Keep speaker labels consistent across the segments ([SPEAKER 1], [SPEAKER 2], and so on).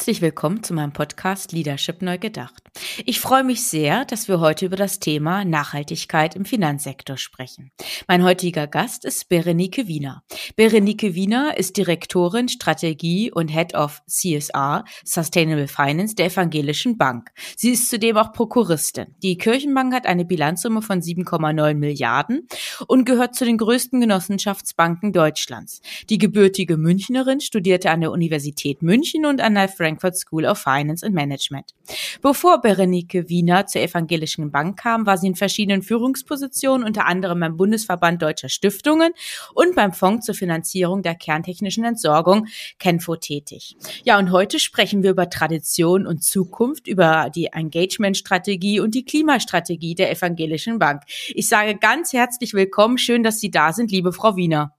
[SPEAKER 1] Herzlich willkommen zu meinem Podcast Leadership Neu Gedacht. Ich freue mich sehr, dass wir heute über das Thema Nachhaltigkeit im Finanzsektor sprechen. Mein heutiger Gast ist Berenike Wiener. Berenike Wiener ist Direktorin Strategie und Head of CSR Sustainable Finance der Evangelischen Bank. Sie ist zudem auch Prokuristin. Die Kirchenbank hat eine Bilanzsumme von 7,9 Milliarden und gehört zu den größten Genossenschaftsbanken Deutschlands. Die gebürtige Münchnerin studierte an der Universität München und an der Frankfurt School of Finance and Management. Bevor Berenike Wiener zur Evangelischen Bank kam, war sie in verschiedenen Führungspositionen, unter anderem beim Bundesverband Deutscher Stiftungen und beim Fonds zur Finanzierung der kerntechnischen Entsorgung Kenfo tätig. Ja, und heute sprechen wir über Tradition und Zukunft, über die Engagement-Strategie und die Klimastrategie der Evangelischen Bank. Ich sage ganz herzlich willkommen. Schön, dass Sie da sind, liebe Frau Wiener.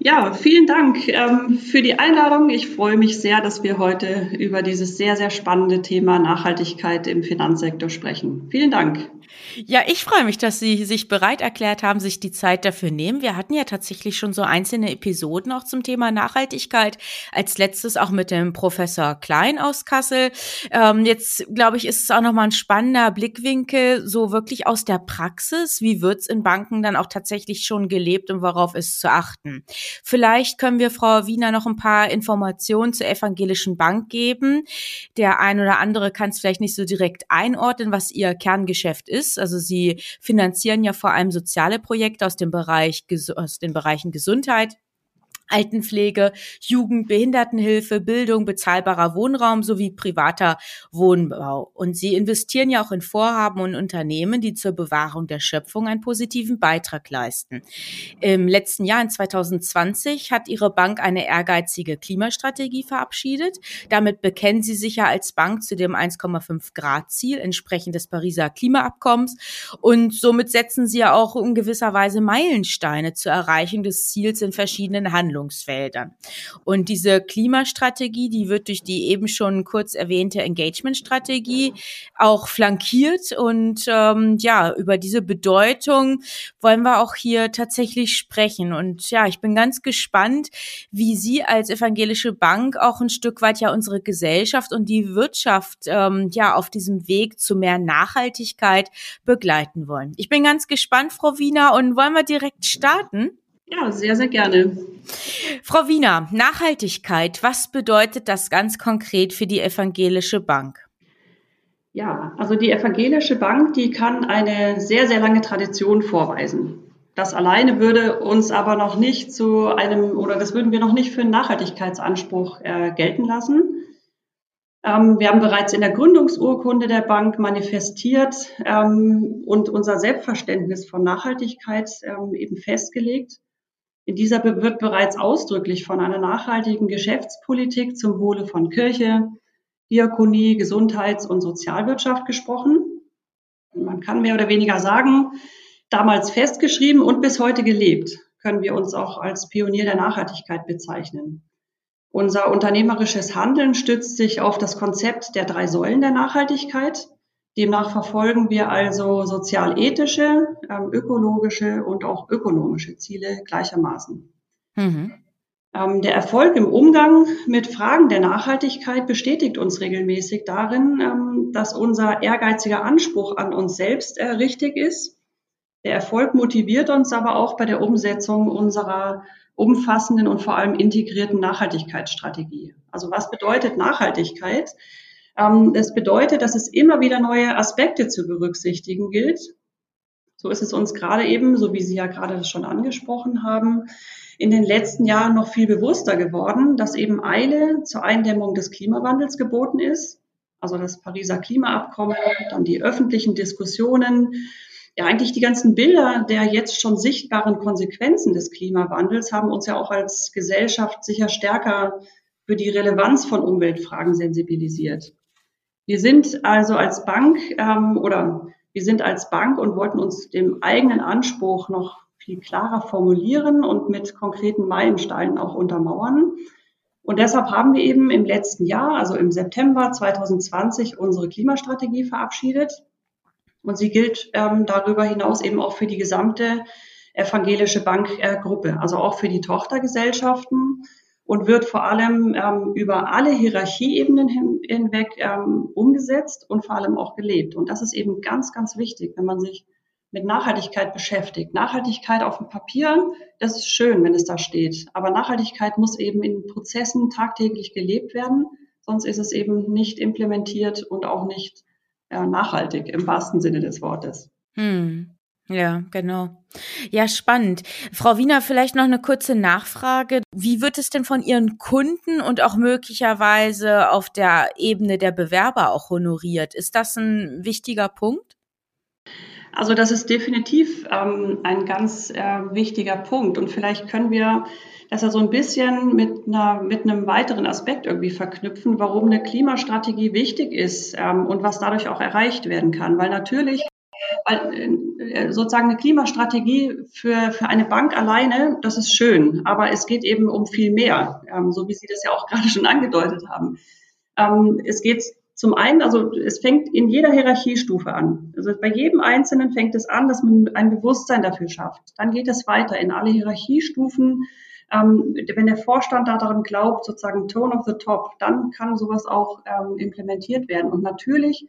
[SPEAKER 2] Ja, vielen Dank ähm, für die Einladung. Ich freue mich sehr, dass wir heute über dieses sehr, sehr spannende Thema Nachhaltigkeit im Finanzsektor sprechen. Vielen Dank.
[SPEAKER 1] Ja, ich freue mich, dass Sie sich bereit erklärt haben, sich die Zeit dafür nehmen. Wir hatten ja tatsächlich schon so einzelne Episoden auch zum Thema Nachhaltigkeit. Als letztes auch mit dem Professor Klein aus Kassel. Ähm, jetzt, glaube ich, ist es auch nochmal ein spannender Blickwinkel, so wirklich aus der Praxis. Wie wird's in Banken dann auch tatsächlich schon gelebt und worauf ist zu achten? Vielleicht können wir Frau Wiener noch ein paar Informationen zur Evangelischen Bank geben. Der ein oder andere kann es vielleicht nicht so direkt einordnen, was ihr Kerngeschäft ist ist. Also sie finanzieren ja vor allem soziale Projekte aus dem Bereich, aus den Bereichen Gesundheit, Altenpflege, Jugend, Behindertenhilfe, Bildung, bezahlbarer Wohnraum sowie privater Wohnbau. Und sie investieren ja auch in Vorhaben und Unternehmen, die zur Bewahrung der Schöpfung einen positiven Beitrag leisten. Im letzten Jahr, in 2020, hat ihre Bank eine ehrgeizige Klimastrategie verabschiedet. Damit bekennen sie sich ja als Bank zu dem 1,5 Grad Ziel entsprechend des Pariser Klimaabkommens. Und somit setzen sie ja auch in gewisser Weise Meilensteine zur Erreichung des Ziels in verschiedenen Handlungen. Handlungsfeldern. Und diese Klimastrategie, die wird durch die eben schon kurz erwähnte Engagement-Strategie auch flankiert. Und ähm, ja, über diese Bedeutung wollen wir auch hier tatsächlich sprechen. Und ja, ich bin ganz gespannt, wie Sie als evangelische Bank auch ein Stück weit ja unsere Gesellschaft und die Wirtschaft ähm, ja auf diesem Weg zu mehr Nachhaltigkeit begleiten wollen. Ich bin ganz gespannt, Frau Wiener, und wollen wir direkt starten?
[SPEAKER 2] Ja, sehr, sehr gerne.
[SPEAKER 1] Frau Wiener, Nachhaltigkeit, was bedeutet das ganz konkret für die Evangelische Bank?
[SPEAKER 2] Ja, also die Evangelische Bank, die kann eine sehr, sehr lange Tradition vorweisen. Das alleine würde uns aber noch nicht zu einem, oder das würden wir noch nicht für einen Nachhaltigkeitsanspruch äh, gelten lassen. Ähm, wir haben bereits in der Gründungsurkunde der Bank manifestiert ähm, und unser Selbstverständnis von Nachhaltigkeit ähm, eben festgelegt. In dieser wird bereits ausdrücklich von einer nachhaltigen Geschäftspolitik zum Wohle von Kirche, Diakonie, Gesundheits- und Sozialwirtschaft gesprochen. Man kann mehr oder weniger sagen, damals festgeschrieben und bis heute gelebt, können wir uns auch als Pionier der Nachhaltigkeit bezeichnen. Unser unternehmerisches Handeln stützt sich auf das Konzept der drei Säulen der Nachhaltigkeit, Demnach verfolgen wir also sozial-ethische, ähm, ökologische und auch ökonomische Ziele gleichermaßen. Mhm. Ähm, der Erfolg im Umgang mit Fragen der Nachhaltigkeit bestätigt uns regelmäßig darin, ähm, dass unser ehrgeiziger Anspruch an uns selbst äh, richtig ist. Der Erfolg motiviert uns aber auch bei der Umsetzung unserer umfassenden und vor allem integrierten Nachhaltigkeitsstrategie. Also was bedeutet Nachhaltigkeit? Ähm, das bedeutet, dass es immer wieder neue Aspekte zu berücksichtigen gilt. So ist es uns gerade eben, so wie Sie ja gerade schon angesprochen haben, in den letzten Jahren noch viel bewusster geworden, dass eben Eile zur Eindämmung des Klimawandels geboten ist. Also das Pariser Klimaabkommen, dann die öffentlichen Diskussionen, ja eigentlich die ganzen Bilder der jetzt schon sichtbaren Konsequenzen des Klimawandels haben uns ja auch als Gesellschaft sicher stärker für die Relevanz von Umweltfragen sensibilisiert. Wir sind also als Bank ähm, oder wir sind als Bank und wollten uns dem eigenen Anspruch noch viel klarer formulieren und mit konkreten Meilensteinen auch untermauern. Und deshalb haben wir eben im letzten Jahr, also im September 2020, unsere Klimastrategie verabschiedet. Und sie gilt ähm, darüber hinaus eben auch für die gesamte evangelische Bankgruppe, äh, also auch für die Tochtergesellschaften und wird vor allem ähm, über alle Hierarchieebenen hin, hinweg ähm, umgesetzt und vor allem auch gelebt. Und das ist eben ganz, ganz wichtig, wenn man sich mit Nachhaltigkeit beschäftigt. Nachhaltigkeit auf dem Papier, das ist schön, wenn es da steht. Aber Nachhaltigkeit muss eben in Prozessen tagtäglich gelebt werden, sonst ist es eben nicht implementiert und auch nicht ja, nachhaltig im wahrsten Sinne des Wortes.
[SPEAKER 1] Hm. Ja, genau. Ja, spannend. Frau Wiener, vielleicht noch eine kurze Nachfrage. Wie wird es denn von Ihren Kunden und auch möglicherweise auf der Ebene der Bewerber auch honoriert? Ist das ein wichtiger Punkt?
[SPEAKER 2] Also das ist definitiv ähm, ein ganz äh, wichtiger Punkt. Und vielleicht können wir das ja so ein bisschen mit, einer, mit einem weiteren Aspekt irgendwie verknüpfen, warum eine Klimastrategie wichtig ist ähm, und was dadurch auch erreicht werden kann. Weil natürlich sozusagen eine Klimastrategie für, für eine Bank alleine, das ist schön, aber es geht eben um viel mehr, ähm, so wie Sie das ja auch gerade schon angedeutet haben. Ähm, es geht zum einen, also es fängt in jeder Hierarchiestufe an. Also bei jedem Einzelnen fängt es an, dass man ein Bewusstsein dafür schafft. Dann geht es weiter in alle Hierarchiestufen. Ähm, wenn der Vorstand daran glaubt, sozusagen Tone of the Top, dann kann sowas auch implementiert werden. Und natürlich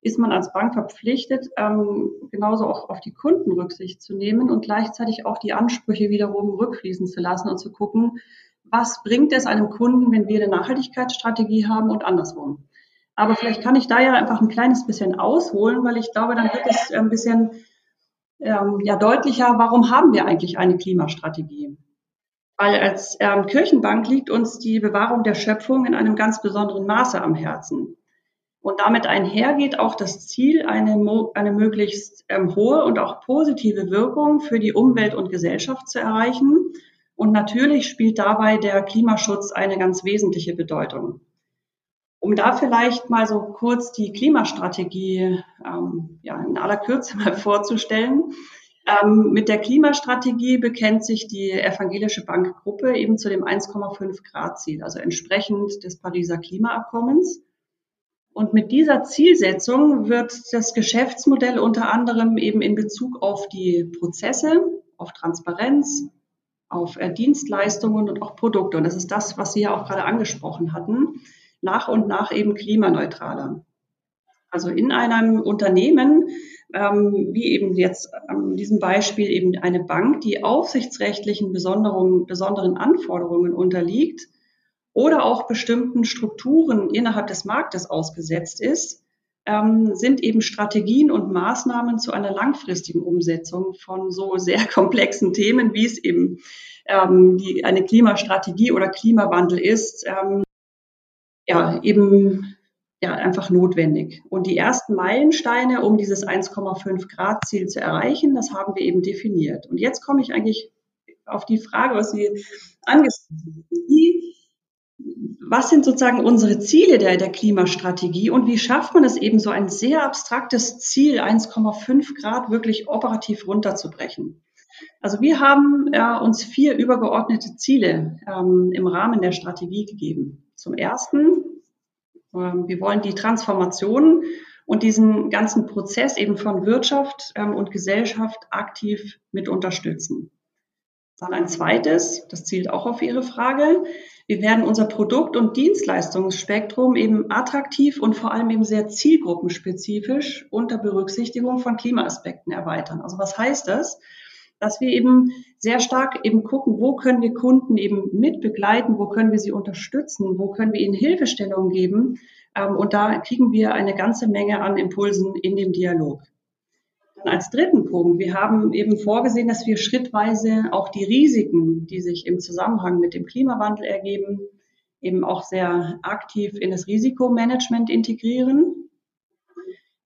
[SPEAKER 2] ist man als Bank verpflichtet, ähm, genauso auch auf die Kunden Rücksicht zu nehmen und gleichzeitig auch die Ansprüche wiederum rückfließen zu lassen und zu gucken, was bringt es einem Kunden, wenn wir eine Nachhaltigkeitsstrategie haben und andersrum. Aber vielleicht kann ich da ja einfach ein kleines bisschen ausholen, weil ich glaube, dann wird es ein bisschen ähm, ja, deutlicher, warum haben wir eigentlich eine Klimastrategie? Weil als ähm, Kirchenbank liegt uns die Bewahrung der Schöpfung in einem ganz besonderen Maße am Herzen. Und damit einhergeht auch das Ziel, eine, eine möglichst ähm, hohe und auch positive Wirkung für die Umwelt und Gesellschaft zu erreichen. Und natürlich spielt dabei der Klimaschutz eine ganz wesentliche Bedeutung. Um da vielleicht mal so kurz die Klimastrategie ähm, ja, in aller Kürze mal vorzustellen. Ähm, mit der Klimastrategie bekennt sich die Evangelische Bankgruppe eben zu dem 1,5 Grad Ziel, also entsprechend des Pariser Klimaabkommens. Und mit dieser Zielsetzung wird das Geschäftsmodell unter anderem eben in Bezug auf die Prozesse, auf Transparenz, auf äh, Dienstleistungen und auch Produkte, und das ist das, was Sie ja auch gerade angesprochen hatten, nach und nach eben klimaneutraler. Also in einem Unternehmen, ähm, wie eben jetzt an diesem Beispiel eben eine Bank, die aufsichtsrechtlichen besonderen Anforderungen unterliegt, oder auch bestimmten Strukturen innerhalb des Marktes ausgesetzt ist, ähm, sind eben Strategien und Maßnahmen zu einer langfristigen Umsetzung von so sehr komplexen Themen, wie es eben ähm, die, eine Klimastrategie oder Klimawandel ist, ähm, ja, eben ja, einfach notwendig. Und die ersten Meilensteine, um dieses 1,5 Grad Ziel zu erreichen, das haben wir eben definiert. Und jetzt komme ich eigentlich auf die Frage, was Sie angesprochen haben. Wie was sind sozusagen unsere Ziele der, der Klimastrategie und wie schafft man es eben so ein sehr abstraktes Ziel, 1,5 Grad wirklich operativ runterzubrechen? Also wir haben äh, uns vier übergeordnete Ziele ähm, im Rahmen der Strategie gegeben. Zum ersten, äh, wir wollen die Transformation und diesen ganzen Prozess eben von Wirtschaft ähm, und Gesellschaft aktiv mit unterstützen. Dann ein zweites, das zielt auch auf Ihre Frage. Wir werden unser Produkt- und Dienstleistungsspektrum eben attraktiv und vor allem eben sehr zielgruppenspezifisch unter Berücksichtigung von Klimaaspekten erweitern. Also was heißt das? Dass wir eben sehr stark eben gucken, wo können wir Kunden eben mit begleiten, wo können wir sie unterstützen, wo können wir ihnen Hilfestellungen geben. Ähm, und da kriegen wir eine ganze Menge an Impulsen in dem Dialog. Als dritten Punkt, wir haben eben vorgesehen, dass wir schrittweise auch die Risiken, die sich im Zusammenhang mit dem Klimawandel ergeben, eben auch sehr aktiv in das Risikomanagement integrieren.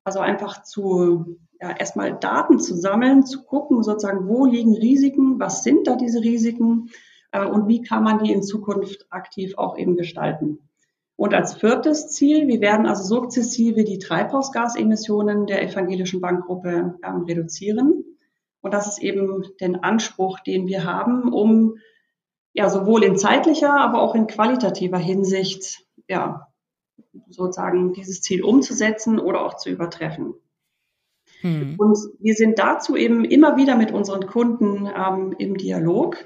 [SPEAKER 2] Also einfach zu ja, erstmal Daten zu sammeln, zu gucken, sozusagen, wo liegen Risiken, was sind da diese Risiken äh, und wie kann man die in Zukunft aktiv auch eben gestalten. Und als viertes Ziel, wir werden also sukzessive die Treibhausgasemissionen der evangelischen Bankgruppe ähm, reduzieren. Und das ist eben den Anspruch, den wir haben, um ja sowohl in zeitlicher, aber auch in qualitativer Hinsicht ja sozusagen dieses Ziel umzusetzen oder auch zu übertreffen. Hm. Und wir sind dazu eben immer wieder mit unseren Kunden ähm, im Dialog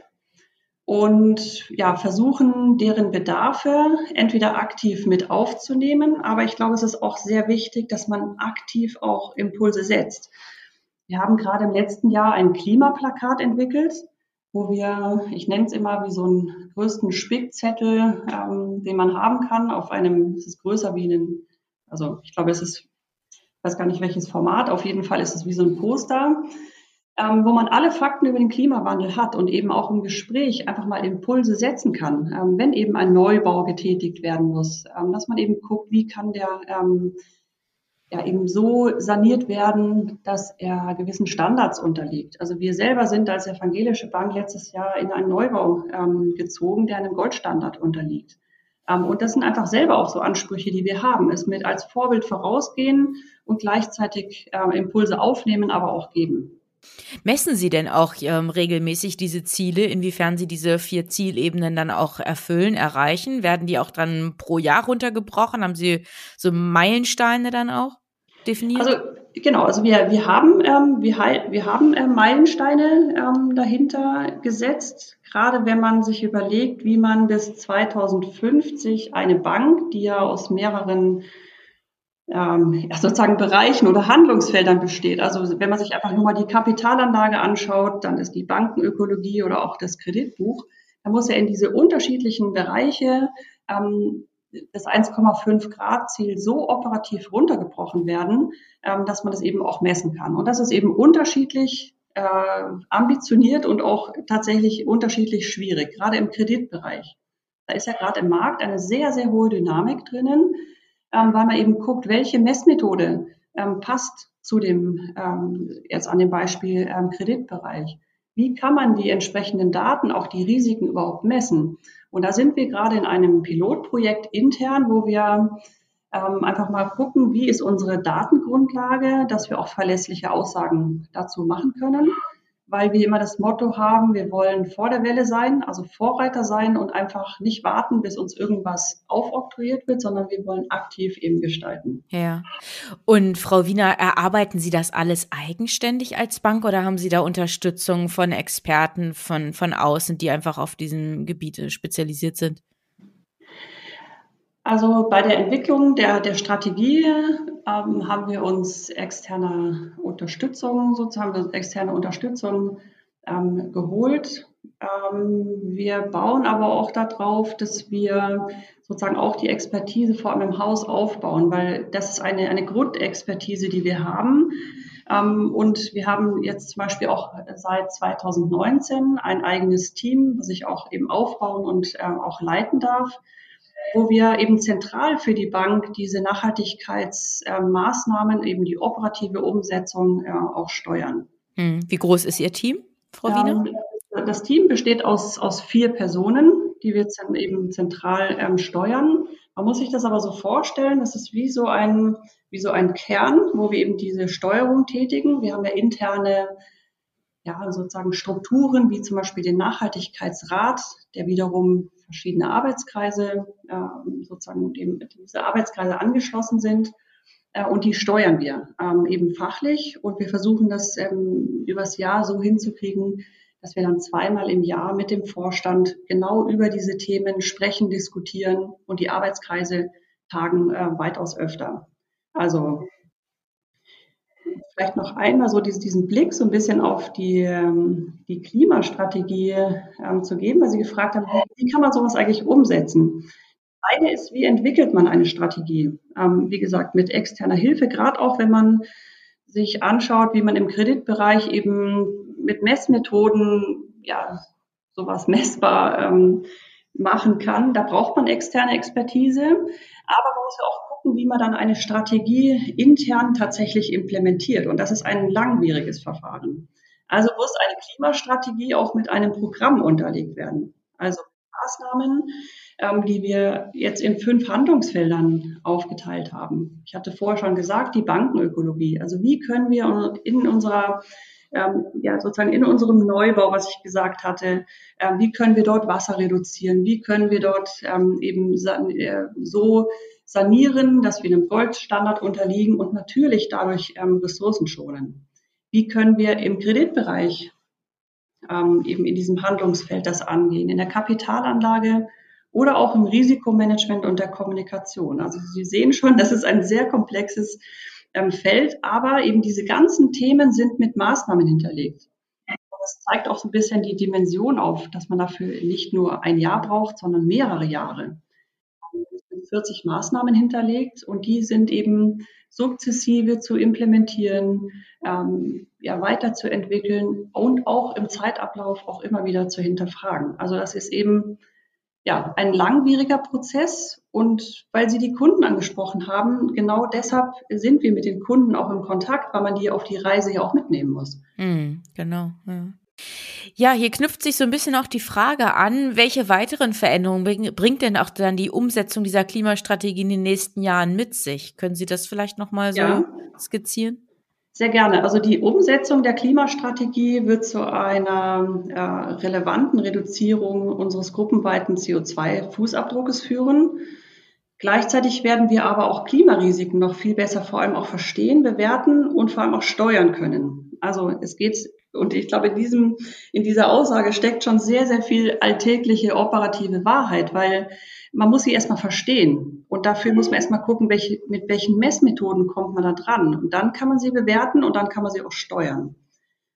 [SPEAKER 2] und ja, versuchen, deren Bedarfe entweder aktiv mit aufzunehmen, aber ich glaube, es ist auch sehr wichtig, dass man aktiv auch Impulse setzt. Wir haben gerade im letzten Jahr ein Klimaplakat entwickelt, wo wir, ich nenne es immer wie so einen größten Spickzettel, ähm, den man haben kann, auf einem, es ist größer wie ein, also ich glaube, es ist, ich weiß gar nicht welches Format, auf jeden Fall ist es wie so ein Poster, ähm, wo man alle Fakten über den Klimawandel hat und eben auch im Gespräch einfach mal Impulse setzen kann, ähm, wenn eben ein Neubau getätigt werden muss, ähm, dass man eben guckt, wie kann der ähm, ja eben so saniert werden, dass er gewissen Standards unterliegt. Also wir selber sind als evangelische Bank letztes Jahr in einen Neubau ähm, gezogen, der einem Goldstandard unterliegt. Ähm, und das sind einfach selber auch so Ansprüche, die wir haben, es mit als Vorbild vorausgehen und gleichzeitig äh, Impulse aufnehmen, aber auch geben.
[SPEAKER 1] Messen Sie denn auch ähm, regelmäßig diese Ziele, inwiefern Sie diese vier Zielebenen dann auch erfüllen, erreichen? Werden die auch dann pro Jahr runtergebrochen? Haben Sie so Meilensteine dann auch definiert?
[SPEAKER 2] Also genau, also wir, wir haben, ähm, wir, wir haben äh, Meilensteine ähm, dahinter gesetzt, gerade wenn man sich überlegt, wie man bis 2050 eine Bank, die ja aus mehreren ähm, sozusagen Bereichen oder Handlungsfeldern besteht. Also wenn man sich einfach nur mal die Kapitalanlage anschaut, dann ist die Bankenökologie oder auch das Kreditbuch, dann muss ja in diese unterschiedlichen Bereiche ähm, das 1,5 Grad Ziel so operativ runtergebrochen werden, ähm, dass man das eben auch messen kann. Und das ist eben unterschiedlich äh, ambitioniert und auch tatsächlich unterschiedlich schwierig, gerade im Kreditbereich. Da ist ja gerade im Markt eine sehr, sehr hohe Dynamik drinnen ähm, weil man eben guckt, welche Messmethode ähm, passt zu dem, ähm, jetzt an dem Beispiel ähm, Kreditbereich. Wie kann man die entsprechenden Daten, auch die Risiken überhaupt messen? Und da sind wir gerade in einem Pilotprojekt intern, wo wir ähm, einfach mal gucken, wie ist unsere Datengrundlage, dass wir auch verlässliche Aussagen dazu machen können weil wir immer das Motto haben, wir wollen vor der Welle sein, also Vorreiter sein und einfach nicht warten, bis uns irgendwas aufoktroyiert wird, sondern wir wollen aktiv eben gestalten.
[SPEAKER 1] Ja. Und Frau Wiener, erarbeiten Sie das alles eigenständig als Bank oder haben Sie da Unterstützung von Experten von, von außen, die einfach auf diesen Gebiete spezialisiert sind?
[SPEAKER 2] Also bei der Entwicklung der, der Strategie ähm, haben wir uns externe Unterstützung, sozusagen externe Unterstützung ähm, geholt. Ähm, wir bauen aber auch darauf, dass wir sozusagen auch die Expertise vor allem im Haus aufbauen, weil das ist eine, eine Grundexpertise, die wir haben. Ähm, und wir haben jetzt zum Beispiel auch seit 2019 ein eigenes Team, was ich auch eben aufbauen und äh, auch leiten darf wo wir eben zentral für die Bank diese Nachhaltigkeitsmaßnahmen, eben die operative Umsetzung äh, auch steuern.
[SPEAKER 1] Hm. Wie groß ist Ihr Team, Frau Wiener?
[SPEAKER 2] Das Team besteht aus, aus vier Personen, die wir eben zentral ähm, steuern. Man muss sich das aber so vorstellen, das ist wie so ein, wie so ein Kern, wo wir eben diese Steuerung tätigen. Wir haben ja interne ja, sozusagen Strukturen, wie zum Beispiel den Nachhaltigkeitsrat, der wiederum verschiedene Arbeitskreise, äh, sozusagen dem, diese Arbeitskreise angeschlossen sind. Äh, und die steuern wir ähm, eben fachlich. Und wir versuchen das ähm, übers Jahr so hinzukriegen, dass wir dann zweimal im Jahr mit dem Vorstand genau über diese Themen sprechen, diskutieren und die Arbeitskreise tagen äh, weitaus öfter. Also vielleicht noch einmal so diesen, Blick so ein bisschen auf die, ähm, die Klimastrategie ähm, zu geben, weil Sie gefragt haben, wie kann man sowas eigentlich umsetzen? Eine ist, wie entwickelt man eine Strategie? Ähm, wie gesagt, mit externer Hilfe, gerade auch wenn man sich anschaut, wie man im Kreditbereich eben mit Messmethoden ja sowas messbar ähm, machen kann. Da braucht man externe Expertise, aber man muss ja auch gucken, wie man dann eine Strategie intern tatsächlich implementiert. Und das ist ein langwieriges Verfahren. Also muss eine Klimastrategie auch mit einem Programm unterlegt werden. Also Maßnahmen, ähm, die wir jetzt in fünf Handlungsfeldern aufgeteilt haben. Ich hatte vorher schon gesagt, die Bankenökologie. Also wie können wir in unserer ähm, ja, sozusagen in unserem Neubau, was ich gesagt hatte, äh, wie können wir dort Wasser reduzieren, wie können wir dort ähm, eben äh, so sanieren, dass wir einem Goldstandard unterliegen und natürlich dadurch ähm, Ressourcen schonen. Wie können wir im Kreditbereich ähm, eben in diesem Handlungsfeld das angehen, in der Kapitalanlage oder auch im Risikomanagement und der Kommunikation. Also Sie sehen schon, das ist ein sehr komplexes ähm, Feld, aber eben diese ganzen Themen sind mit Maßnahmen hinterlegt. Das zeigt auch so ein bisschen die Dimension auf, dass man dafür nicht nur ein Jahr braucht, sondern mehrere Jahre. Es sind 40 Maßnahmen hinterlegt und die sind eben sukzessive zu implementieren, ähm, ja, weiterzuentwickeln und auch im Zeitablauf auch immer wieder zu hinterfragen. Also das ist eben ja, ein langwieriger Prozess. Und weil Sie die Kunden angesprochen haben, genau deshalb sind wir mit den Kunden auch im Kontakt, weil man die auf die Reise ja auch mitnehmen muss.
[SPEAKER 1] Mm, genau. Ja. Ja, hier knüpft sich so ein bisschen auch die Frage an, welche weiteren Veränderungen bringt denn auch dann die Umsetzung dieser Klimastrategie in den nächsten Jahren mit sich? Können Sie das vielleicht nochmal so ja. skizzieren?
[SPEAKER 2] Sehr gerne. Also die Umsetzung der Klimastrategie wird zu einer äh, relevanten Reduzierung unseres gruppenweiten CO2-Fußabdruckes führen. Gleichzeitig werden wir aber auch Klimarisiken noch viel besser vor allem auch verstehen, bewerten und vor allem auch steuern können. Also es geht, und ich glaube, in, diesem, in dieser Aussage steckt schon sehr, sehr viel alltägliche operative Wahrheit, weil man muss sie erstmal verstehen. Und dafür muss man erstmal gucken, welche, mit welchen Messmethoden kommt man da dran. Und dann kann man sie bewerten und dann kann man sie auch steuern.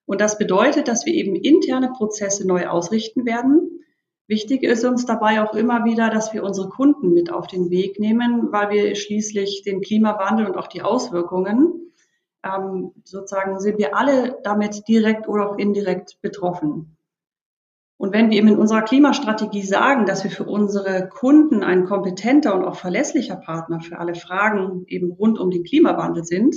[SPEAKER 2] Und das bedeutet, dass wir eben interne Prozesse neu ausrichten werden. Wichtig ist uns dabei auch immer wieder, dass wir unsere Kunden mit auf den Weg nehmen, weil wir schließlich den Klimawandel und auch die Auswirkungen, ähm, sozusagen sind wir alle damit direkt oder auch indirekt betroffen. Und wenn wir eben in unserer Klimastrategie sagen, dass wir für unsere Kunden ein kompetenter und auch verlässlicher Partner für alle Fragen eben rund um den Klimawandel sind,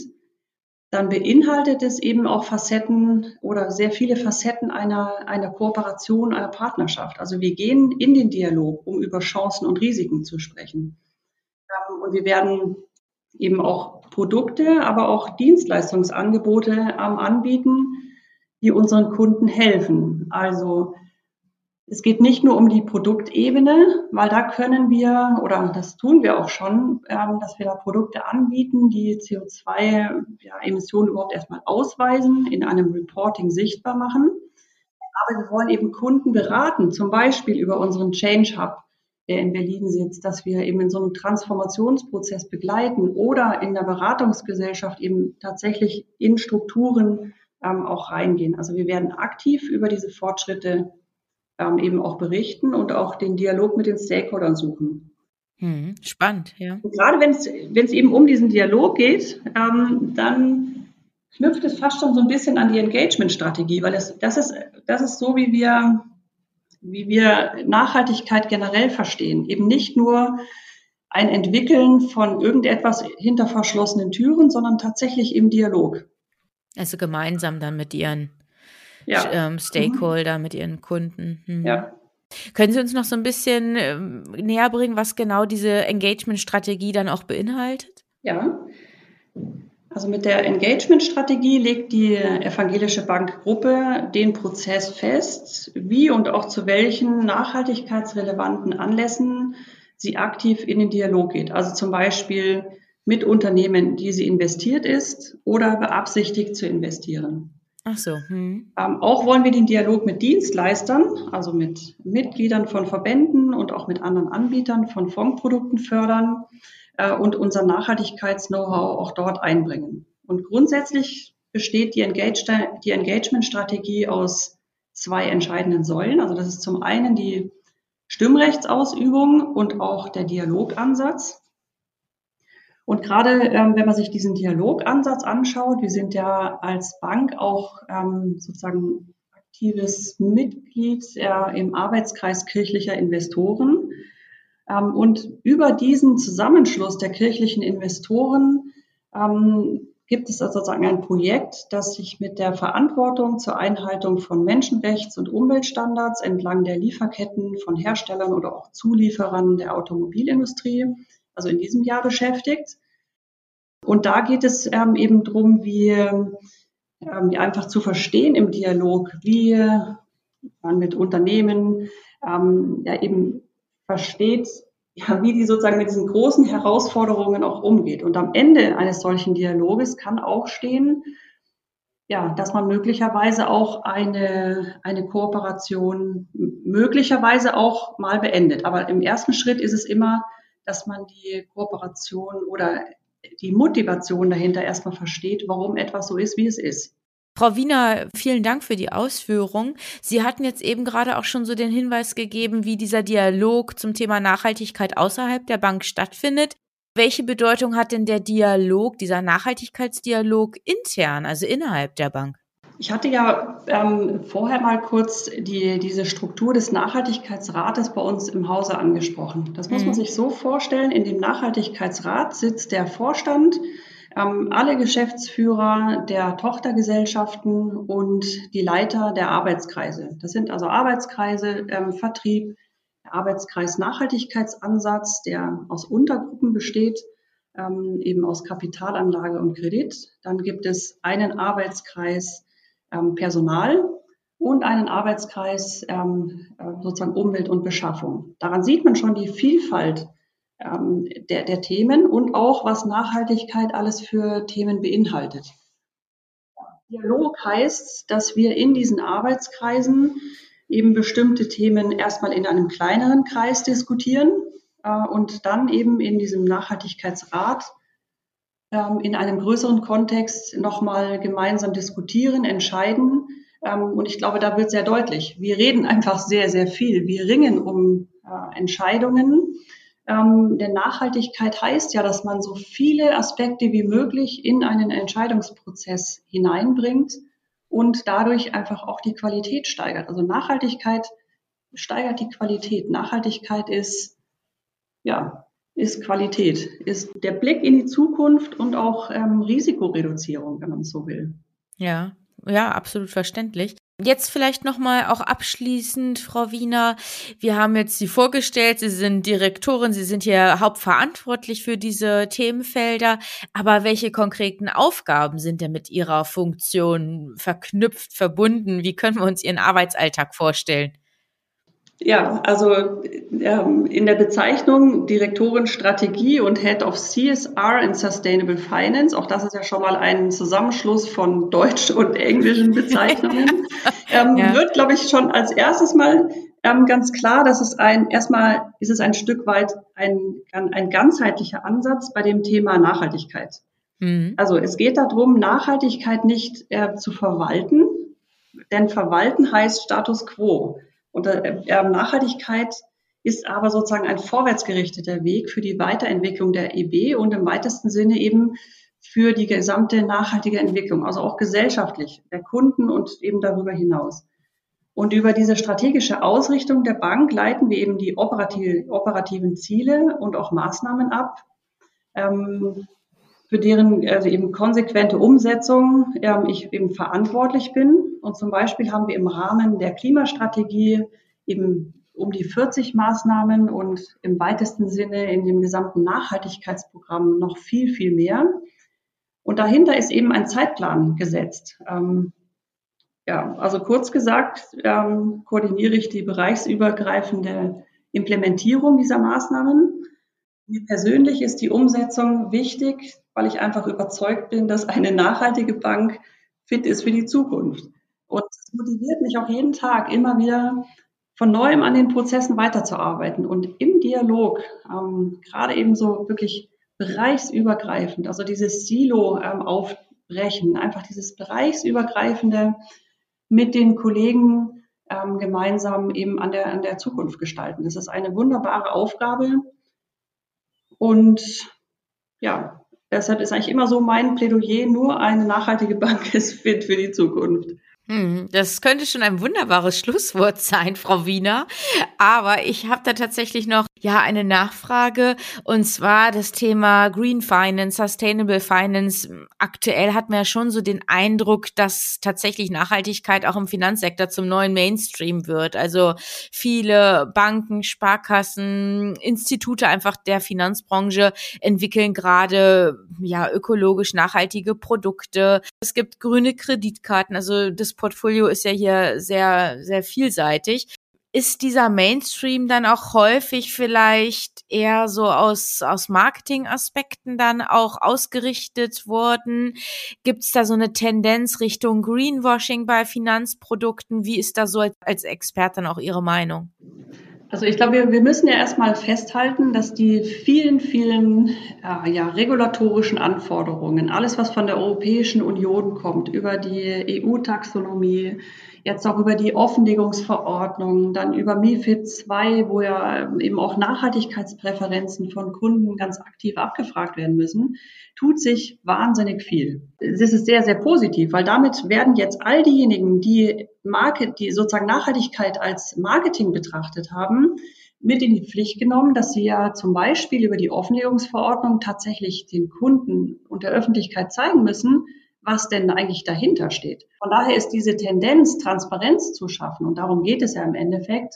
[SPEAKER 2] dann beinhaltet es eben auch Facetten oder sehr viele Facetten einer, einer Kooperation, einer Partnerschaft. Also wir gehen in den Dialog, um über Chancen und Risiken zu sprechen. Ähm, und wir werden eben auch Produkte, aber auch Dienstleistungsangebote ähm, anbieten, die unseren Kunden helfen. Also es geht nicht nur um die Produktebene, weil da können wir, oder das tun wir auch schon, ähm, dass wir da Produkte anbieten, die CO2-Emissionen ja, überhaupt erstmal ausweisen, in einem Reporting sichtbar machen. Aber wir wollen eben Kunden beraten, zum Beispiel über unseren Change Hub, der in Berlin sitzt, dass wir eben in so einem Transformationsprozess begleiten oder in der Beratungsgesellschaft eben tatsächlich in Strukturen ähm, auch reingehen. Also wir werden aktiv über diese Fortschritte ähm, eben auch berichten und auch den Dialog mit den Stakeholdern suchen.
[SPEAKER 1] Hm, spannend, ja.
[SPEAKER 2] Und gerade wenn es eben um diesen Dialog geht, ähm, dann knüpft es fast schon so ein bisschen an die Engagement-Strategie, weil es, das, ist, das ist so, wie wir, wie wir Nachhaltigkeit generell verstehen. Eben nicht nur ein Entwickeln von irgendetwas hinter verschlossenen Türen, sondern tatsächlich im Dialog.
[SPEAKER 1] Also gemeinsam dann mit ihren ja. ähm, Stakeholder, mhm. mit ihren Kunden.
[SPEAKER 2] Mhm. Ja.
[SPEAKER 1] Können Sie uns noch so ein bisschen ähm, näher bringen, was genau diese Engagement-Strategie dann auch beinhaltet?
[SPEAKER 2] Ja. Also mit der Engagement-Strategie legt die Evangelische Bankgruppe den Prozess fest, wie und auch zu welchen nachhaltigkeitsrelevanten Anlässen sie aktiv in den Dialog geht. Also zum Beispiel mit Unternehmen, die sie investiert ist oder beabsichtigt zu investieren.
[SPEAKER 1] Ach so. Hm.
[SPEAKER 2] Ähm, auch wollen wir den Dialog mit Dienstleistern, also mit Mitgliedern von Verbänden und auch mit anderen Anbietern von Fondprodukten fördern äh, und unser Nachhaltigkeits-Know-how auch dort einbringen. Und grundsätzlich besteht die, Engage die Engagement-Strategie aus zwei entscheidenden Säulen. Also das ist zum einen die Stimmrechtsausübung und auch der Dialogansatz. Und gerade ähm, wenn man sich diesen Dialogansatz anschaut, wir sind ja als Bank auch ähm, sozusagen aktives Mitglied äh, im Arbeitskreis kirchlicher Investoren. Ähm, und über diesen Zusammenschluss der kirchlichen Investoren ähm, gibt es sozusagen ein Projekt, das sich mit der Verantwortung zur Einhaltung von Menschenrechts- und Umweltstandards entlang der Lieferketten von Herstellern oder auch Zulieferern der Automobilindustrie, also in diesem Jahr beschäftigt. Und da geht es ähm, eben darum, wie ähm, einfach zu verstehen im Dialog, wie man mit Unternehmen ähm, ja eben versteht, ja, wie die sozusagen mit diesen großen Herausforderungen auch umgeht. Und am Ende eines solchen Dialoges kann auch stehen, ja, dass man möglicherweise auch eine, eine Kooperation möglicherweise auch mal beendet. Aber im ersten Schritt ist es immer, dass man die Kooperation oder die Motivation dahinter erstmal versteht, warum etwas so ist, wie es ist.
[SPEAKER 1] Frau Wiener, vielen Dank für die Ausführung. Sie hatten jetzt eben gerade auch schon so den Hinweis gegeben, wie dieser Dialog zum Thema Nachhaltigkeit außerhalb der Bank stattfindet. Welche Bedeutung hat denn der Dialog, dieser Nachhaltigkeitsdialog intern, also innerhalb der Bank?
[SPEAKER 2] Ich hatte ja ähm, vorher mal kurz die, diese Struktur des Nachhaltigkeitsrates bei uns im Hause angesprochen. Das muss mhm. man sich so vorstellen. In dem Nachhaltigkeitsrat sitzt der Vorstand, alle Geschäftsführer der Tochtergesellschaften und die Leiter der Arbeitskreise. Das sind also Arbeitskreise, ähm, Vertrieb, Arbeitskreis Nachhaltigkeitsansatz, der aus Untergruppen besteht, ähm, eben aus Kapitalanlage und Kredit. Dann gibt es einen Arbeitskreis ähm, Personal und einen Arbeitskreis ähm, äh, sozusagen Umwelt und Beschaffung. Daran sieht man schon die Vielfalt ähm, der, der Themen und auch, was Nachhaltigkeit alles für Themen beinhaltet. Dialog heißt, dass wir in diesen Arbeitskreisen eben bestimmte Themen erstmal in einem kleineren Kreis diskutieren äh, und dann eben in diesem Nachhaltigkeitsrat ähm, in einem größeren Kontext nochmal gemeinsam diskutieren, entscheiden. Ähm, und ich glaube, da wird sehr deutlich. Wir reden einfach sehr, sehr viel. Wir ringen um äh, Entscheidungen ähm, denn Nachhaltigkeit heißt ja, dass man so viele Aspekte wie möglich in einen Entscheidungsprozess hineinbringt und dadurch einfach auch die Qualität steigert. Also Nachhaltigkeit steigert die Qualität. Nachhaltigkeit ist, ja, ist Qualität, ist der Blick in die Zukunft und auch ähm, Risikoreduzierung, wenn man so will.
[SPEAKER 1] Ja, ja, absolut verständlich. Jetzt vielleicht nochmal auch abschließend, Frau Wiener. Wir haben jetzt Sie vorgestellt, Sie sind Direktorin, Sie sind hier hauptverantwortlich für diese Themenfelder. Aber welche konkreten Aufgaben sind denn mit Ihrer Funktion verknüpft, verbunden? Wie können wir uns Ihren Arbeitsalltag vorstellen?
[SPEAKER 2] Ja, also ähm, in der Bezeichnung Direktorin Strategie und Head of CSR and Sustainable Finance, auch das ist ja schon mal ein Zusammenschluss von deutsch und englischen Bezeichnungen, ähm, ja. wird, glaube ich, schon als erstes mal ähm, ganz klar, dass es ein, erstmal ist es ein Stück weit ein, ein ganzheitlicher Ansatz bei dem Thema Nachhaltigkeit. Mhm. Also es geht darum, Nachhaltigkeit nicht äh, zu verwalten, denn verwalten heißt Status quo. Und äh, Nachhaltigkeit ist aber sozusagen ein vorwärtsgerichteter Weg für die Weiterentwicklung der EB und im weitesten Sinne eben für die gesamte nachhaltige Entwicklung, also auch gesellschaftlich, der Kunden und eben darüber hinaus. Und über diese strategische Ausrichtung der Bank leiten wir eben die operative, operativen Ziele und auch Maßnahmen ab, ähm, für deren also eben konsequente Umsetzung ähm, ich eben verantwortlich bin. Und zum Beispiel haben wir im Rahmen der Klimastrategie eben um die 40 Maßnahmen und im weitesten Sinne in dem gesamten Nachhaltigkeitsprogramm noch viel, viel mehr. Und dahinter ist eben ein Zeitplan gesetzt. Ähm, ja, also kurz gesagt, ähm, koordiniere ich die bereichsübergreifende Implementierung dieser Maßnahmen. Mir persönlich ist die Umsetzung wichtig, weil ich einfach überzeugt bin, dass eine nachhaltige Bank fit ist für die Zukunft. Und es motiviert mich auch jeden Tag immer wieder von neuem an den Prozessen weiterzuarbeiten und im Dialog, ähm, gerade eben so wirklich bereichsübergreifend, also dieses Silo ähm, aufbrechen, einfach dieses bereichsübergreifende mit den Kollegen ähm, gemeinsam eben an der, an der Zukunft gestalten. Das ist eine wunderbare Aufgabe. Und ja, Deshalb ist eigentlich immer so mein Plädoyer, nur eine nachhaltige Bank ist fit für die Zukunft.
[SPEAKER 1] Hm, das könnte schon ein wunderbares Schlusswort sein, Frau Wiener. Aber ich habe da tatsächlich noch ja eine Nachfrage und zwar das Thema Green Finance, Sustainable Finance. Aktuell hat man ja schon so den Eindruck, dass tatsächlich Nachhaltigkeit auch im Finanzsektor zum neuen Mainstream wird. Also viele Banken, Sparkassen, Institute einfach der Finanzbranche entwickeln gerade ja ökologisch nachhaltige Produkte. Es gibt grüne Kreditkarten, also das Portfolio ist ja hier sehr, sehr vielseitig. Ist dieser Mainstream dann auch häufig vielleicht eher so aus, aus Marketingaspekten dann auch ausgerichtet worden? Gibt es da so eine Tendenz Richtung Greenwashing bei Finanzprodukten? Wie ist da so als, als Experte auch Ihre Meinung?
[SPEAKER 2] Also ich glaube, wir, wir müssen ja erstmal festhalten, dass die vielen, vielen äh, ja, regulatorischen Anforderungen, alles was von der Europäischen Union kommt, über die EU-Taxonomie, jetzt auch über die Offenlegungsverordnung, dann über MIFID II, wo ja eben auch Nachhaltigkeitspräferenzen von Kunden ganz aktiv abgefragt werden müssen, tut sich wahnsinnig viel. Das ist sehr, sehr positiv, weil damit werden jetzt all diejenigen, die Market, die sozusagen Nachhaltigkeit als Marketing betrachtet haben, mit in die Pflicht genommen, dass sie ja zum Beispiel über die Offenlegungsverordnung tatsächlich den Kunden und der Öffentlichkeit zeigen müssen, was denn eigentlich dahinter steht. Von daher ist diese Tendenz, Transparenz zu schaffen, und darum geht es ja im Endeffekt,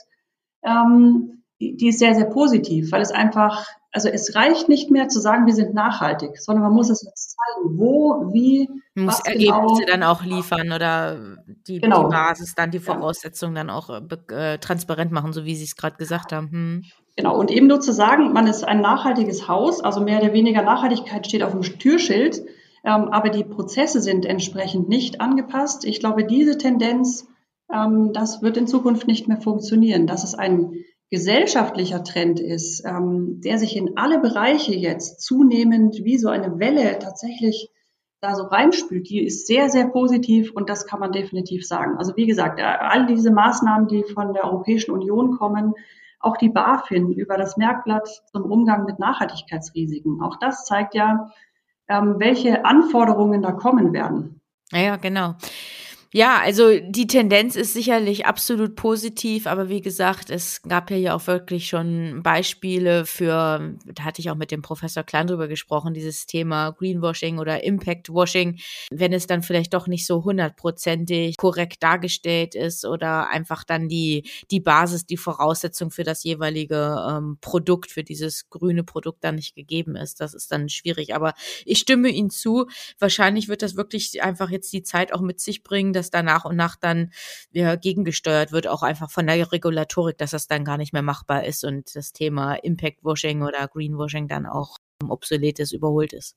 [SPEAKER 2] ähm, die, ist sehr, sehr positiv, weil es einfach, also es reicht nicht mehr zu sagen, wir sind nachhaltig, sondern man muss es jetzt zeigen, wo, wie,
[SPEAKER 1] man muss Ergebnisse genau, dann auch liefern oder die, genau. die Basis, dann die Voraussetzungen ja. dann auch äh, äh, transparent machen, so wie Sie es gerade gesagt haben. Hm.
[SPEAKER 2] Genau, und eben nur zu sagen, man ist ein nachhaltiges Haus, also mehr oder weniger Nachhaltigkeit steht auf dem Türschild, aber die Prozesse sind entsprechend nicht angepasst. Ich glaube, diese Tendenz, ähm, das wird in Zukunft nicht mehr funktionieren. Dass es ein gesellschaftlicher Trend ist, ähm, der sich in alle Bereiche jetzt zunehmend wie so eine Welle tatsächlich da so reinspült, die ist sehr, sehr positiv und das kann man definitiv sagen. Also wie gesagt, äh, all diese Maßnahmen, die von der Europäischen Union kommen, auch die BaFin über das Merkblatt zum Umgang mit Nachhaltigkeitsrisiken, auch das zeigt ja, ähm, welche Anforderungen da kommen werden.
[SPEAKER 1] Ja, genau. Ja, also die Tendenz ist sicherlich absolut positiv, aber wie gesagt, es gab ja hier auch wirklich schon Beispiele für, da hatte ich auch mit dem Professor Klein drüber gesprochen, dieses Thema Greenwashing oder Impactwashing, wenn es dann vielleicht doch nicht so hundertprozentig korrekt dargestellt ist oder einfach dann die, die Basis, die Voraussetzung für das jeweilige ähm, Produkt, für dieses grüne Produkt dann nicht gegeben ist. Das ist dann schwierig. Aber ich stimme Ihnen zu. Wahrscheinlich wird das wirklich einfach jetzt die Zeit auch mit sich bringen, dass da nach und nach dann ja, gegengesteuert wird, auch einfach von der Regulatorik, dass das dann gar nicht mehr machbar ist und das Thema Impact Washing oder Greenwashing dann auch obsolet ist, überholt ist.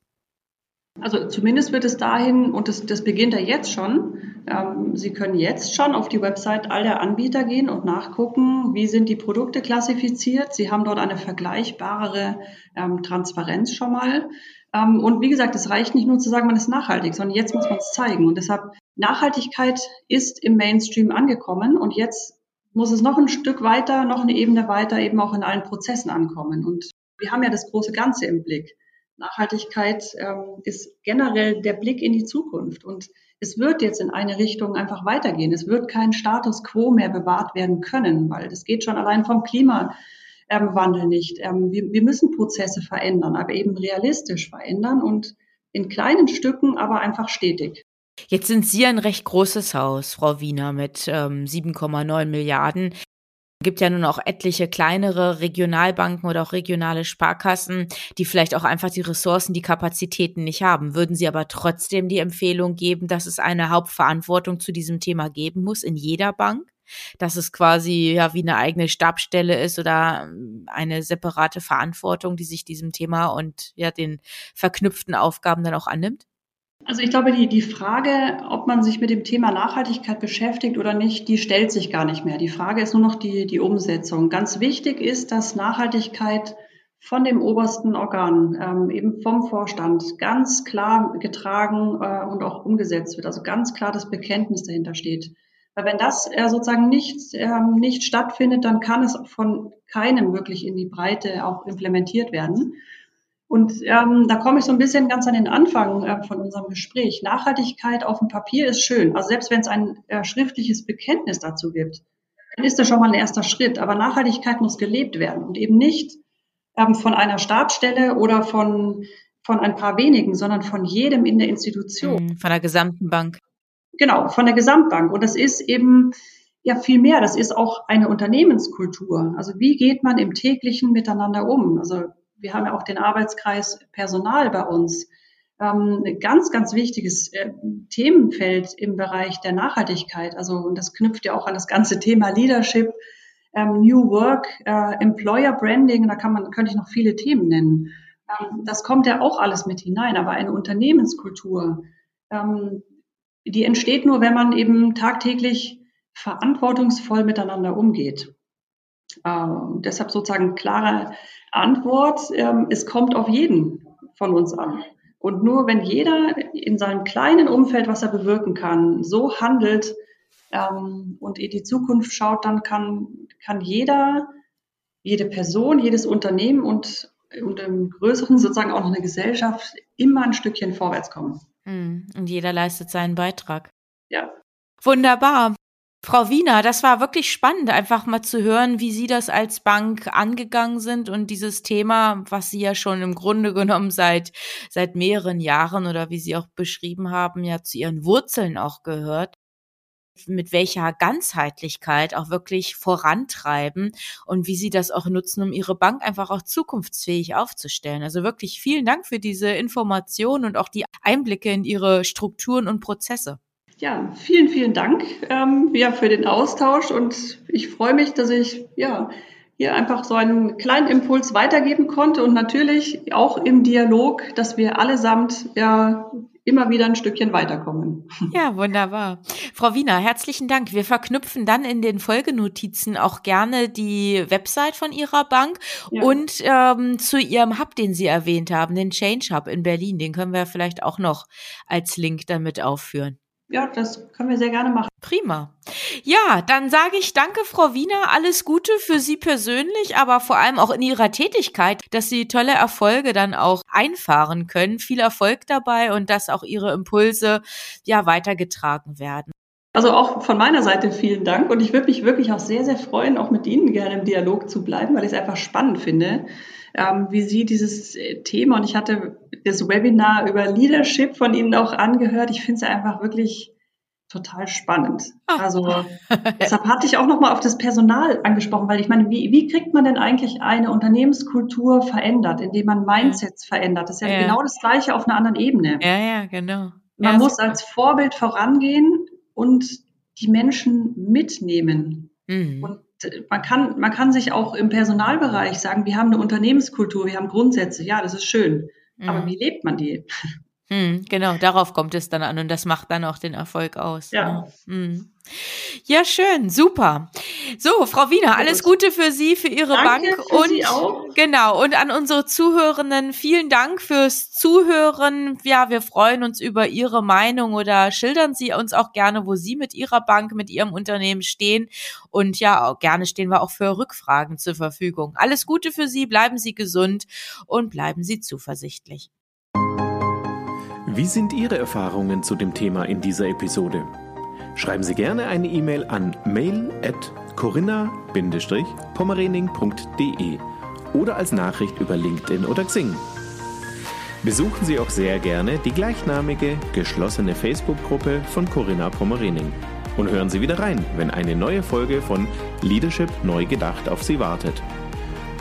[SPEAKER 2] Also zumindest wird es dahin, und das, das beginnt ja jetzt schon, ähm, Sie können jetzt schon auf die Website all der Anbieter gehen und nachgucken, wie sind die Produkte klassifiziert. Sie haben dort eine vergleichbarere ähm, Transparenz schon mal. Ähm, und wie gesagt, es reicht nicht nur zu sagen, man ist nachhaltig, sondern jetzt muss man es zeigen. Und deshalb, Nachhaltigkeit ist im Mainstream angekommen und jetzt muss es noch ein Stück weiter, noch eine Ebene weiter eben auch in allen Prozessen ankommen. Und wir haben ja das große Ganze im Blick. Nachhaltigkeit ähm, ist generell der Blick in die Zukunft. Und es wird jetzt in eine Richtung einfach weitergehen. Es wird kein Status quo mehr bewahrt werden können, weil das geht schon allein vom Klima ähm, Wandel nicht. Ähm, wir, wir müssen Prozesse verändern, aber eben realistisch verändern und in kleinen Stücken, aber einfach stetig.
[SPEAKER 1] Jetzt sind Sie ein recht großes Haus, Frau Wiener, mit ähm, 7,9 Milliarden. Es gibt ja nun auch etliche kleinere Regionalbanken oder auch regionale Sparkassen, die vielleicht auch einfach die Ressourcen, die Kapazitäten nicht haben. Würden Sie aber trotzdem die Empfehlung geben, dass es eine Hauptverantwortung zu diesem Thema geben muss in jeder Bank? Dass es quasi ja wie eine eigene Stabstelle ist oder ähm, eine separate Verantwortung, die sich diesem Thema und ja den verknüpften Aufgaben dann auch annimmt?
[SPEAKER 2] Also ich glaube, die, die Frage, ob man sich mit dem Thema Nachhaltigkeit beschäftigt oder nicht, die stellt sich gar nicht mehr. Die Frage ist nur noch die, die Umsetzung. Ganz wichtig ist, dass Nachhaltigkeit von dem obersten Organ, ähm, eben vom Vorstand, ganz klar getragen äh, und auch umgesetzt wird. Also ganz klar das Bekenntnis dahinter steht. Weil wenn das äh, sozusagen nicht, ähm, nicht stattfindet, dann kann es von keinem wirklich in die Breite auch implementiert werden. Und ähm, da komme ich so ein bisschen ganz an den Anfang äh, von unserem Gespräch. Nachhaltigkeit auf dem Papier ist schön. Also selbst wenn es ein äh, schriftliches Bekenntnis dazu gibt, dann ist das schon mal ein erster Schritt. Aber Nachhaltigkeit muss gelebt werden und eben nicht ähm, von einer Stabsstelle oder von, von ein paar wenigen, sondern von jedem in der Institution.
[SPEAKER 1] Mhm, von der gesamten Bank.
[SPEAKER 2] Genau, von der Gesamtbank. Und das ist eben ja viel mehr. Das ist auch eine Unternehmenskultur. Also wie geht man im täglichen Miteinander um? Also wir haben ja auch den Arbeitskreis Personal bei uns. Ähm, ganz, ganz wichtiges äh, Themenfeld im Bereich der Nachhaltigkeit. Also, und das knüpft ja auch an das ganze Thema Leadership, ähm, New Work, äh, Employer Branding, da kann man, könnte ich noch viele Themen nennen. Ähm, das kommt ja auch alles mit hinein, aber eine Unternehmenskultur, ähm, die entsteht nur, wenn man eben tagtäglich verantwortungsvoll miteinander umgeht. Ähm, deshalb sozusagen klare Antwort, ähm, es kommt auf jeden von uns an. Und nur wenn jeder in seinem kleinen Umfeld, was er bewirken kann, so handelt ähm, und in die Zukunft schaut, dann kann, kann jeder, jede Person, jedes Unternehmen und, und im Größeren sozusagen auch noch eine Gesellschaft immer ein Stückchen vorwärts kommen.
[SPEAKER 1] Hm, und jeder leistet seinen Beitrag.
[SPEAKER 2] Ja.
[SPEAKER 1] Wunderbar. Frau Wiener, das war wirklich spannend, einfach mal zu hören, wie Sie das als Bank angegangen sind und dieses Thema, was Sie ja schon im Grunde genommen seit, seit mehreren Jahren oder wie Sie auch beschrieben haben, ja zu Ihren Wurzeln auch gehört mit welcher Ganzheitlichkeit auch wirklich vorantreiben und wie sie das auch nutzen, um ihre Bank einfach auch zukunftsfähig aufzustellen. Also wirklich vielen Dank für diese Information und auch die Einblicke in ihre Strukturen und Prozesse.
[SPEAKER 2] Ja, vielen, vielen Dank ähm, ja, für den Austausch und ich freue mich, dass ich ja hier einfach so einen kleinen Impuls weitergeben konnte und natürlich auch im Dialog, dass wir allesamt ja immer wieder ein Stückchen weiterkommen.
[SPEAKER 1] Ja, wunderbar. Frau Wiener, herzlichen Dank. Wir verknüpfen dann in den Folgenotizen auch gerne die Website von Ihrer Bank ja. und ähm, zu Ihrem Hub, den Sie erwähnt haben, den Change Hub in Berlin. Den können wir vielleicht auch noch als Link damit aufführen.
[SPEAKER 2] Ja, das können wir sehr gerne machen.
[SPEAKER 1] Prima. Ja, dann sage ich danke, Frau Wiener. Alles Gute für Sie persönlich, aber vor allem auch in Ihrer Tätigkeit, dass Sie tolle Erfolge dann auch einfahren können. Viel Erfolg dabei und dass auch Ihre Impulse ja weitergetragen werden.
[SPEAKER 2] Also auch von meiner Seite vielen Dank und ich würde mich wirklich auch sehr, sehr freuen, auch mit Ihnen gerne im Dialog zu bleiben, weil ich es einfach spannend finde ähm, wie Sie dieses äh, Thema, und ich hatte das Webinar über Leadership von Ihnen auch angehört, ich finde es einfach wirklich total spannend. Ah. Also deshalb hatte ich auch nochmal auf das Personal angesprochen, weil ich meine, wie, wie kriegt man denn eigentlich eine Unternehmenskultur verändert, indem man Mindsets verändert? Das ist ja, ja, genau das Gleiche auf einer anderen Ebene.
[SPEAKER 1] Ja, ja, genau.
[SPEAKER 2] Man
[SPEAKER 1] ja,
[SPEAKER 2] muss als Vorbild vorangehen und die Menschen mitnehmen. Mhm. Und man kann, man kann sich auch im Personalbereich sagen, wir haben eine Unternehmenskultur, wir haben Grundsätze. Ja, das ist schön. Mhm. Aber wie lebt man die?
[SPEAKER 1] Hm, genau, darauf kommt es dann an und das macht dann auch den Erfolg aus.
[SPEAKER 2] Ja.
[SPEAKER 1] Hm. Ja, schön, super. So, Frau Wiener, alles Gute für Sie, für Ihre
[SPEAKER 2] Danke
[SPEAKER 1] Bank
[SPEAKER 2] für und Sie auch.
[SPEAKER 1] genau und an unsere Zuhörenden vielen Dank fürs Zuhören. Ja, wir freuen uns über Ihre Meinung oder schildern Sie uns auch gerne, wo Sie mit Ihrer Bank, mit Ihrem Unternehmen stehen und ja, gerne stehen wir auch für Rückfragen zur Verfügung. Alles Gute für Sie, bleiben Sie gesund und bleiben Sie zuversichtlich.
[SPEAKER 3] Wie sind Ihre Erfahrungen zu dem Thema in dieser Episode? Schreiben Sie gerne eine E-Mail an mail@corinna-pommerening.de oder als Nachricht über LinkedIn oder Xing. Besuchen Sie auch sehr gerne die gleichnamige geschlossene Facebook-Gruppe von Corinna Pommerening und hören Sie wieder rein, wenn eine neue Folge von Leadership neu gedacht auf Sie wartet.